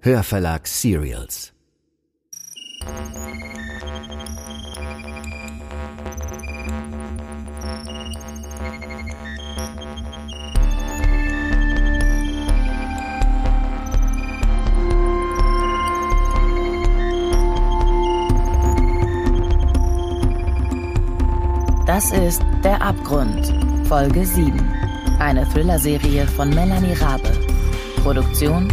Hörverlag Serials. Das ist Der Abgrund, Folge 7. Eine Thriller-Serie von Melanie Rabe. Produktion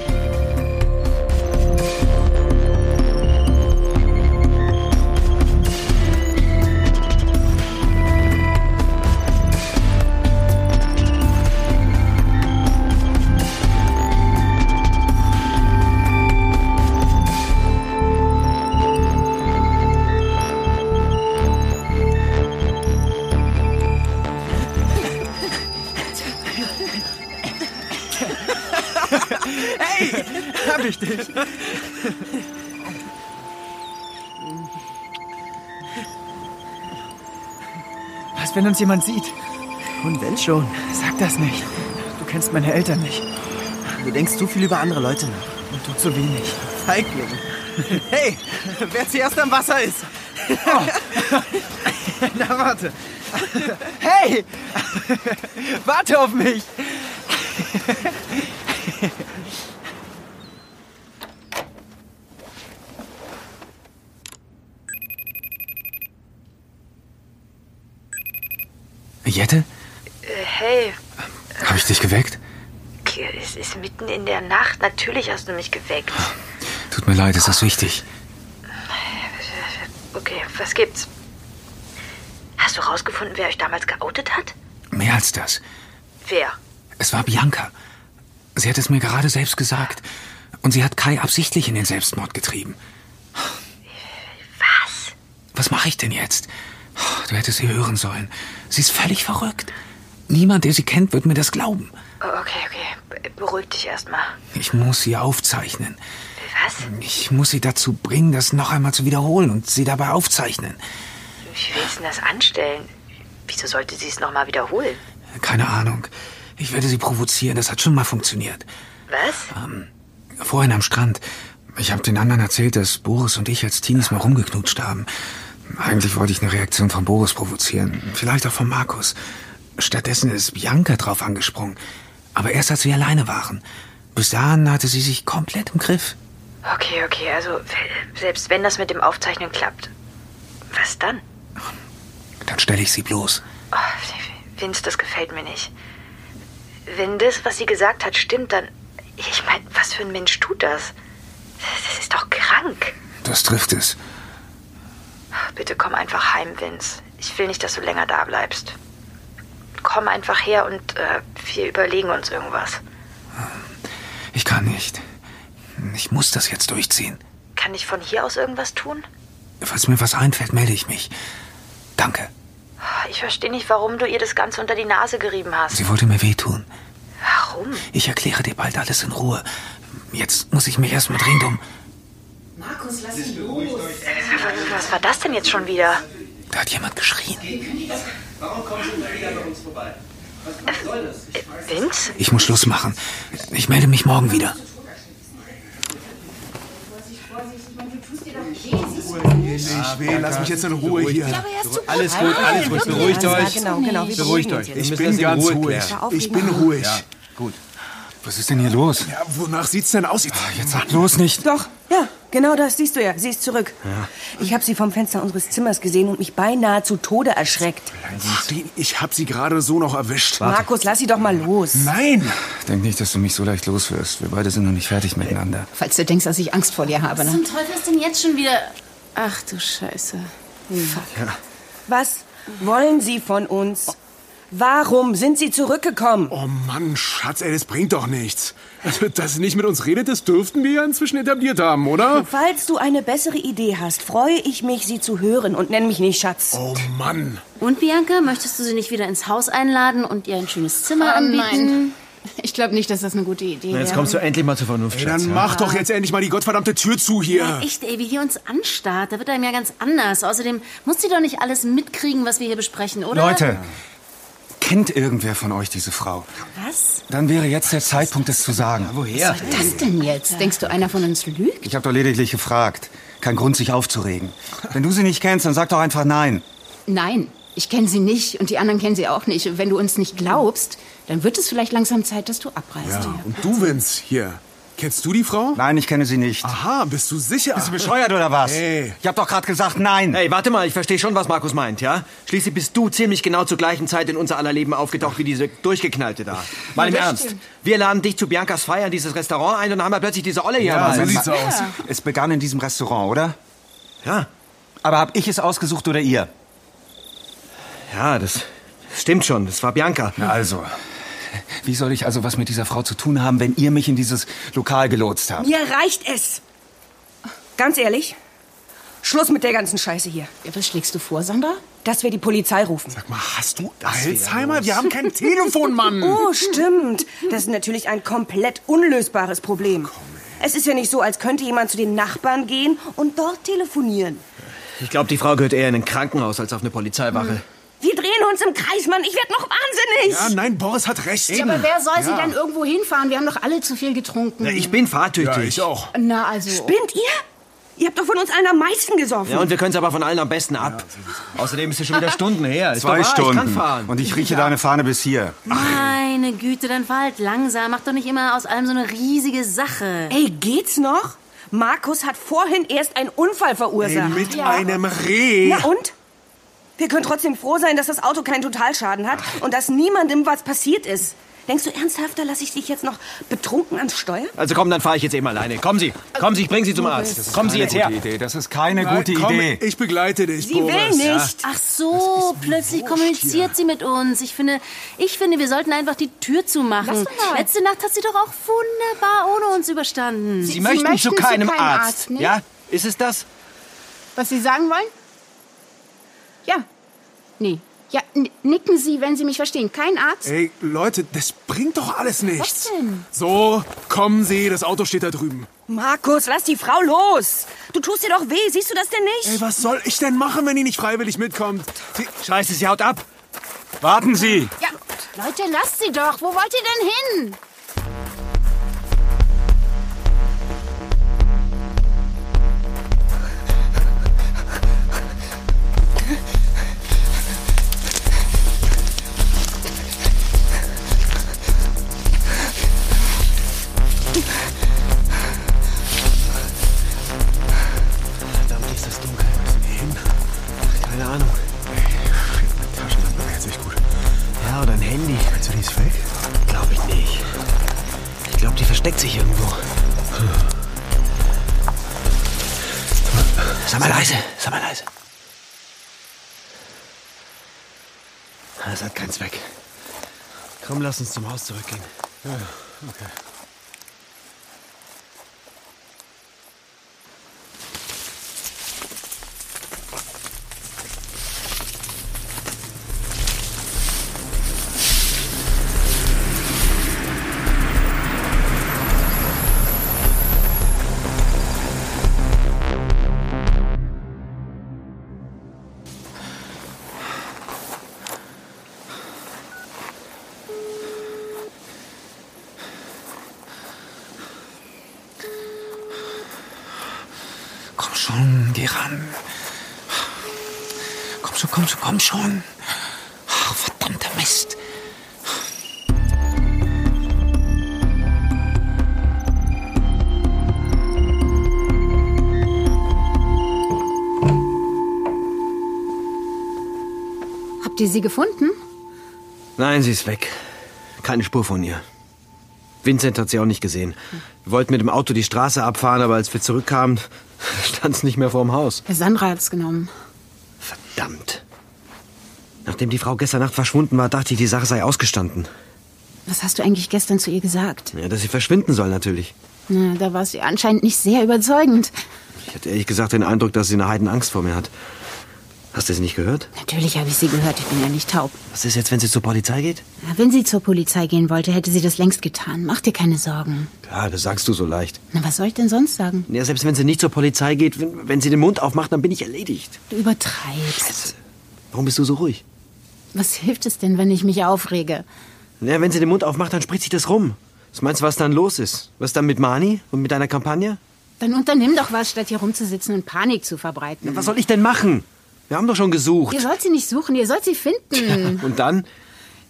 Was, wenn uns jemand sieht? Und wenn schon, Sag das nicht. Du kennst meine Eltern nicht. du denkst zu viel über andere Leute nach. Und du zu wenig. Feigling. Hey, wer zuerst am Wasser ist. Na, warte. Hey! Warte auf mich! Jette, Hey, habe ich dich geweckt? es ist mitten in der Nacht. Natürlich hast du mich geweckt. Tut mir leid, ist das wichtig? Okay, was gibt's? Hast du rausgefunden, wer euch damals geoutet hat? Mehr als das. Wer? Es war Bianca. Sie hat es mir gerade selbst gesagt. Und sie hat Kai absichtlich in den Selbstmord getrieben. Was? Was mache ich denn jetzt? Du hättest sie hören sollen. Sie ist völlig verrückt. Niemand, der sie kennt, wird mir das glauben. Oh, Okay, okay. Beruhig dich erstmal. Ich muss sie aufzeichnen. Was? Ich muss sie dazu bringen, das noch einmal zu wiederholen und sie dabei aufzeichnen. Wie willst du denn das anstellen? Wieso sollte sie es nochmal wiederholen? Keine Ahnung. Ich werde sie provozieren. Das hat schon mal funktioniert. Was? Vorhin am Strand. Ich habe den anderen erzählt, dass Boris und ich als Teenies mal rumgeknutscht haben. Eigentlich wollte ich eine Reaktion von Boris provozieren. Vielleicht auch von Markus. Stattdessen ist Bianca drauf angesprungen. Aber erst als wir alleine waren. Bis dahin hatte sie sich komplett im Griff. Okay, okay, also selbst wenn das mit dem Aufzeichnen klappt, was dann? Dann stelle ich sie bloß. Oh, Vince, das gefällt mir nicht. Wenn das, was sie gesagt hat, stimmt, dann. Ich meine, was für ein Mensch tut das? Das ist doch krank. Das trifft es. Bitte komm einfach heim, Vince. Ich will nicht, dass du länger da bleibst. Komm einfach her und äh, wir überlegen uns irgendwas. Ich kann nicht. Ich muss das jetzt durchziehen. Kann ich von hier aus irgendwas tun? Falls mir was einfällt, melde ich mich. Danke. Ich verstehe nicht, warum du ihr das Ganze unter die Nase gerieben hast. Sie wollte mir wehtun. Warum? Ich erkläre dir bald alles in Ruhe. Jetzt muss ich mich erst mal dringend um. Was war das denn jetzt schon wieder? Da hat jemand geschrien. Vince? Ich muss Schluss machen. Ich melde mich morgen wieder. Ich will, lass mich jetzt in Ruhe hier. Alles gut, alles gut. Beruhigt euch. genau, genau. Beruhigt euch. uns Ich bin das in ganz ruhig. Ich bin ruhig. Gut. Was ist denn hier los? Ja, wonach sieht's denn aus? Jetzt, Jetzt sag bloß nicht. Doch, ja, genau das siehst du ja. Sie ist zurück. Ich habe sie vom Fenster unseres Zimmers gesehen und mich beinahe zu Tode erschreckt. ich hab sie gerade so noch erwischt. Markus, lass sie doch mal los. Nein! Denk nicht, dass du mich so leicht loswirst. Wir beide sind noch nicht fertig miteinander. Falls du denkst, dass ich Angst vor dir habe, ne? Zum Teufel ist denn jetzt schon wieder... Ach du Scheiße. Fuck. Was wollen Sie von uns? Warum sind Sie zurückgekommen? Oh Mann, Schatz, ey, das bringt doch nichts. Also, dass sie nicht mit uns redet, das dürften wir ja inzwischen etabliert haben, oder? Falls du eine bessere Idee hast, freue ich mich, sie zu hören und nenn mich nicht Schatz. Oh Mann. Und Bianca, möchtest du sie nicht wieder ins Haus einladen und ihr ein schönes Zimmer Oh, anbieten? Ich glaube nicht, dass das eine gute Idee wäre. Jetzt kommst du endlich mal zur Vernunft, Ey, Schatz. dann ja? mach doch jetzt endlich mal die gottverdammte Tür zu hier. Ja, echt, ey, wie hier uns anstarrt. Da wird einem ja ganz anders. Außerdem muss sie doch nicht alles mitkriegen, was wir hier besprechen, oder? Leute, kennt irgendwer von euch diese Frau? Was? Dann wäre jetzt der Zeitpunkt, es zu sagen. Woher? Was ist das denn jetzt? Denkst du, einer von uns lügt? Ich habe doch lediglich gefragt. Kein Grund, sich aufzuregen. Wenn du sie nicht kennst, dann sag doch einfach nein. Nein, ich kenne sie nicht und die anderen kennen sie auch nicht. Und wenn du uns nicht glaubst, dann wird es vielleicht langsam Zeit, dass du abreist. Ja, und du, Vince, hier. Kennst du die Frau? Nein, ich kenne sie nicht. Aha, bist du sicher? Bist du bescheuert oder was? Hey. Ich habe doch gerade gesagt nein. Hey, warte mal, ich verstehe schon, was Markus meint, ja? Schließlich bist du ziemlich genau zur gleichen Zeit in unser aller Leben aufgetaucht wie diese Durchgeknallte da. Mal im Ernst. stimmt. Wir laden dich zu Biancas Feier in dieses Restaurant ein und dann haben wir plötzlich diese Olle hier Ja, so sieht's aus. Es begann in diesem Restaurant, oder? Ja, Aber hab ich es ausgesucht oder ihr? ja, das stimmt schon. Das war Bianca. Na also. Wie soll ich also was mit dieser Frau zu tun haben, wenn ihr mich in dieses Lokal gelotst habt? Mir reicht es. Ganz ehrlich, Schluss mit der ganzen Scheiße hier. Ja, Was schlägst du vor, Sandra? Dass wir die Polizei rufen. Sag mal, hast du Alzheimer? Wir haben kein Telefon, Mann. Oh, stimmt. Das ist natürlich ein komplett unlösbares Problem. Es ist ja nicht so, als könnte jemand zu den Nachbarn gehen und dort telefonieren. Ich glaube, die Frau gehört eher in ein Krankenhaus als auf eine Polizeiwache. Drehen uns im Kreis, Mann. Ich werde noch wahnsinnig. Ja, nein, Boris hat recht. Ja, aber wer soll sie denn irgendwo hinfahren? Wir haben doch alle zu viel getrunken. Ja, ich bin fahrtüchtig. Ja, ich auch. Na, also. Spinnt ihr? Ihr habt doch von uns allen am meisten gesoffen. Ja, und wir können es aber von allen am besten ab. Außerdem ist es schon wieder Stunden her. Ist Zwei wahr, Stunden. Ich kann fahren. Und ich rieche deine Fahne bis hier. Meine Güte, dann fahr halt langsam. Mach doch nicht immer aus allem so eine riesige Sache. Ey, geht's noch? Markus hat vorhin erst einen Unfall Ey, verursacht. mit einem Reh. Na und? Wir können trotzdem froh sein, dass das Auto keinen Totalschaden hat und dass niemandem was passiert ist. Denkst du ernsthaft, da lasse ich dich jetzt noch betrunken ans Steuer? Also komm, dann fahre ich jetzt eben alleine. Kommen Sie, kommen Sie, ich bringe Sie zum Arzt. Kommen Sie jetzt her. Gute Idee. Das ist keine Nein, gute komm, Idee. Ich begleite dich, Sie Boris. will nicht. Ach so, plötzlich kommuniziert sie mit uns. Ich finde, ich finde, wir sollten einfach die Tür zumachen. Lass doch mal. Letzte Nacht hat sie doch auch wunderbar ohne uns überstanden. Sie, Sie möchten, möchten zu keinem keinem Arzt. Arzt? Ja, ist es das? Was Sie sagen wollen? Ja. Nee. Ja, nicken Sie, wenn Sie mich verstehen. Kein Arzt? Ey, Leute, das bringt doch alles nichts. Was denn? So, kommen Sie, das Auto steht da drüben. Markus, lass die Frau los. Du tust dir doch weh, siehst du das denn nicht? Ey, was soll ich denn machen, wenn die nicht freiwillig mitkommt? Sie, Scheiße, sie haut ab. Warten Sie! Ja, Leute, lasst sie doch. Wo wollt ihr denn hin? Komm, lass uns zum Haus zurückgehen. Komm geh ran. Komm schon, komm schon, komm schon. Ach, verdammter Mist. Habt ihr sie gefunden? Nein, sie ist weg. Keine Spur von ihr. Vincent hat sie auch nicht gesehen. Wir wollten mit dem Auto die Straße abfahren, aber als wir zurückkamen, stand es nicht mehr vorm Haus. Sandra hat's genommen. Verdammt. Nachdem die Frau gestern Nacht verschwunden war, dachte ich, die Sache sei ausgestanden. Was hast du eigentlich gestern zu ihr gesagt? Ja, dass sie verschwinden soll natürlich. Na, da war sie anscheinend nicht sehr überzeugend. Ich hatte ehrlich gesagt den Eindruck, dass sie eine Heidenangst vor mir hat. Hast du sie nicht gehört? Natürlich habe ich sie gehört, ich bin ja nicht taub. Was ist jetzt, wenn sie zur Polizei geht? Ja, wenn sie zur Polizei gehen wollte, hätte sie das längst getan. Mach dir keine Sorgen. Ja, das sagst du so leicht. Na, was soll ich denn sonst sagen? Ja, selbst wenn sie nicht zur Polizei geht, wenn, wenn sie den Mund aufmacht, dann bin ich erledigt. Du übertreibst. Warum bist du so ruhig? Was hilft es denn, wenn ich mich aufrege? Ja, wenn sie den Mund aufmacht, dann spricht sich das rum. Was meinst du, was dann los ist? Was dann mit Mani und mit deiner Kampagne? Dann unternimm doch was, statt hier rumzusitzen und Panik zu verbreiten. Ja, was soll ich denn machen? Wir haben doch schon gesucht. Ihr sollt sie nicht suchen, ihr sollt sie finden. Und dann?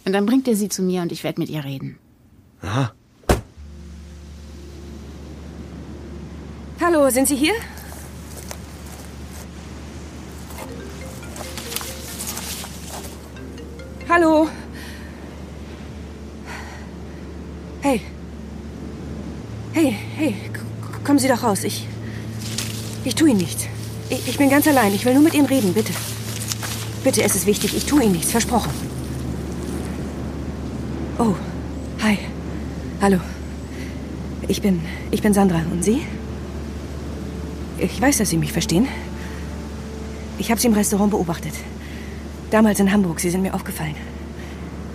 Und dann bringt ihr sie zu mir und ich werde mit ihr reden. Aha. Hallo, sind Sie hier? Hallo? Hey. Hey, hey, k- kommen Sie doch raus. Ich. Ich tue Ihnen nichts. Ich, ich bin ganz allein. Ich will nur mit Ihnen reden, bitte. Bitte, es ist wichtig. Ich tue Ihnen nichts, versprochen. Oh, hi. Hallo. Ich bin. Ich bin Sandra. Und Sie? Ich weiß, dass Sie mich verstehen. Ich habe Sie im Restaurant beobachtet. Damals in Hamburg. Sie sind mir aufgefallen.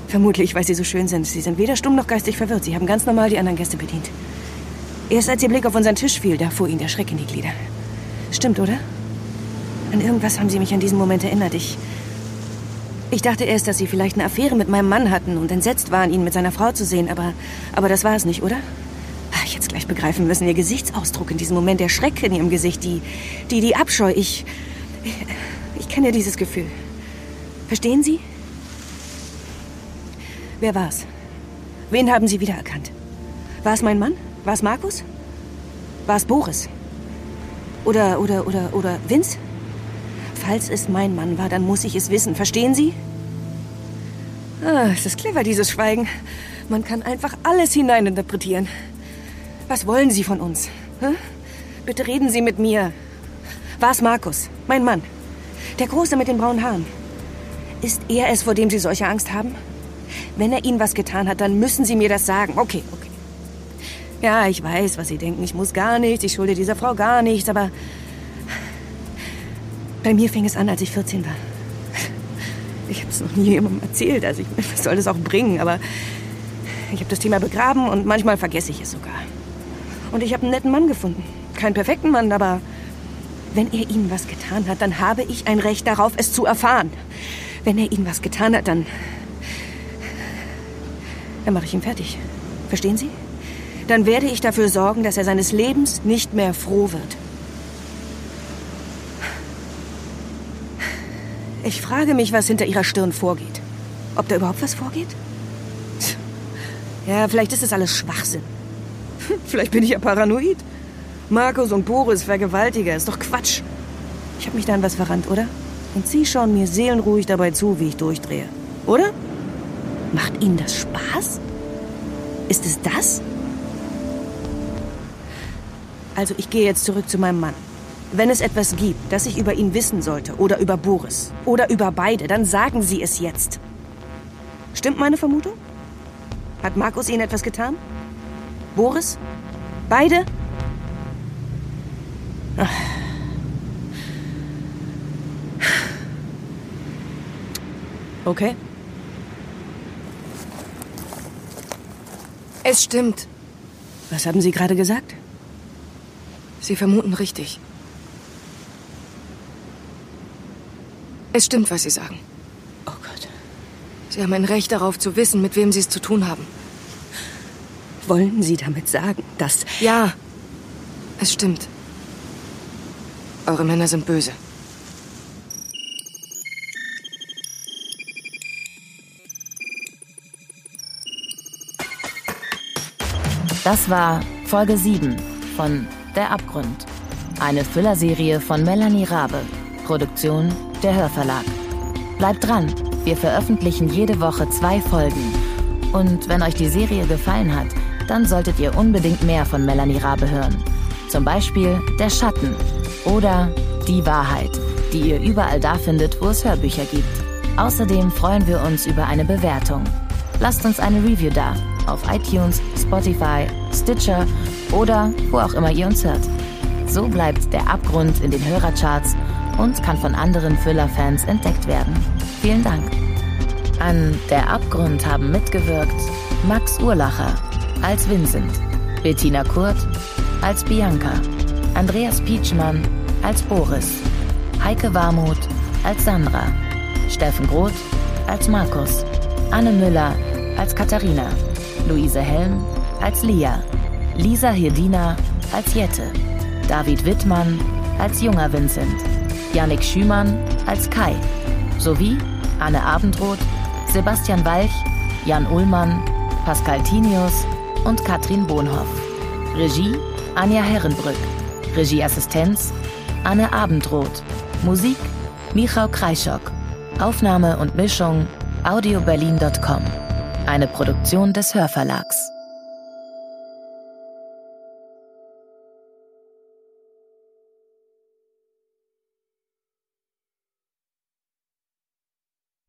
Vermutlich, weil Sie so schön sind. Sie sind weder stumm noch geistig verwirrt. Sie haben ganz normal die anderen Gäste bedient. Erst als Ihr Blick auf unseren Tisch fiel, da fuhr Ihnen der Schreck in die Glieder. Stimmt, oder? An irgendwas haben Sie mich an diesen Moment erinnert. Ich. Ich dachte erst, dass Sie vielleicht eine Affäre mit meinem Mann hatten und entsetzt waren, ihn mit seiner Frau zu sehen, aber. Aber das war es nicht, oder? Ah, Ich es gleich begreifen müssen. Ihr Gesichtsausdruck in diesem Moment, der Schreck in Ihrem Gesicht, die. Die, die Abscheu. Ich. Ich, ich kenne dieses Gefühl. Verstehen Sie? Wer war's? Wen haben Sie wiedererkannt? War es mein Mann? War es Markus? War es Boris? Oder, oder, oder, oder Vince? Falls es mein Mann war, dann muss ich es wissen. Verstehen Sie? Ah, es ist clever, dieses Schweigen. Man kann einfach alles hineininterpretieren. Was wollen Sie von uns? Hä? Bitte reden Sie mit mir. War es Markus, mein Mann? Der Große mit den braunen Haaren. Ist er es, vor dem Sie solche Angst haben? Wenn er Ihnen was getan hat, dann müssen Sie mir das sagen. Okay, okay. Ja, ich weiß, was Sie denken. Ich muss gar nichts, ich schulde dieser Frau gar nichts, aber bei mir fing es an, als ich 14 war. Ich habe es noch nie jemandem erzählt, also ich was soll das auch bringen, aber ich habe das Thema begraben und manchmal vergesse ich es sogar. Und ich habe einen netten Mann gefunden. Keinen perfekten Mann, aber wenn er Ihnen was getan hat, dann habe ich ein Recht darauf, es zu erfahren. Wenn er Ihnen was getan hat, dann. Dann mache ich ihn fertig. Verstehen Sie? Dann werde ich dafür sorgen, dass er seines Lebens nicht mehr froh wird. Ich frage mich, was hinter Ihrer Stirn vorgeht. Ob da überhaupt was vorgeht? Ja, vielleicht ist das alles Schwachsinn. Vielleicht bin ich ja paranoid. Markus und Boris Vergewaltiger, ist doch Quatsch. Ich habe mich da an was verrannt, oder? Und Sie schauen mir seelenruhig dabei zu, wie ich durchdrehe. Oder? Macht Ihnen das Spaß? Ist es das? Also ich gehe jetzt zurück zu meinem Mann. Wenn es etwas gibt, das ich über ihn wissen sollte, oder über Boris, oder über beide, dann sagen Sie es jetzt. Stimmt meine Vermutung? Hat Markus Ihnen etwas getan? Boris? Beide? Ach. Okay. Es stimmt. Was haben Sie gerade gesagt? Sie vermuten richtig. Es stimmt, was Sie sagen. Oh Gott. Sie haben ein Recht darauf zu wissen, mit wem Sie es zu tun haben. Wollen Sie damit sagen, dass... Ja, es stimmt. Eure Männer sind böse. Das war Folge 7 von Der Abgrund. Eine Thriller-Serie von Melanie Rabe. Produktion der Hörverlag. Bleibt dran, wir veröffentlichen jede Woche zwei Folgen. Und wenn euch die Serie gefallen hat, dann solltet ihr unbedingt mehr von Melanie Rabe hören. Zum Beispiel Der Schatten oder Die Wahrheit, die ihr überall da findet, wo es Hörbücher gibt. Außerdem freuen wir uns über eine Bewertung. Lasst uns eine Review da auf iTunes, Spotify, Stitcher oder wo auch immer ihr uns hört. So bleibt der Abgrund in den Hörercharts und kann von anderen Thriller-Fans entdeckt werden. Vielen Dank. An Der Abgrund haben mitgewirkt Max Urlacher als Vincent, Bettina Kurt als Bianca, Andreas Pietschmann als Boris, Heike Warmuth als Sandra, Steffen Groth als Markus, Anne Müller als Katharina, Luise Helm als Lia, Lisa Hirdina als Jette, David Wittmann als junger Vincent, Yannick Schümann als Kai, sowie Anne Abendroth, Sebastian Walch, Jan Ullmann, Pascal Tinius und Katrin Bohnhoff. Regie Anja Herrenbrück. Regieassistenz Anne Abendroth. Musik Michał Kreischock. Aufnahme und Mischung audioberlin.com. Eine Produktion des Hörverlags.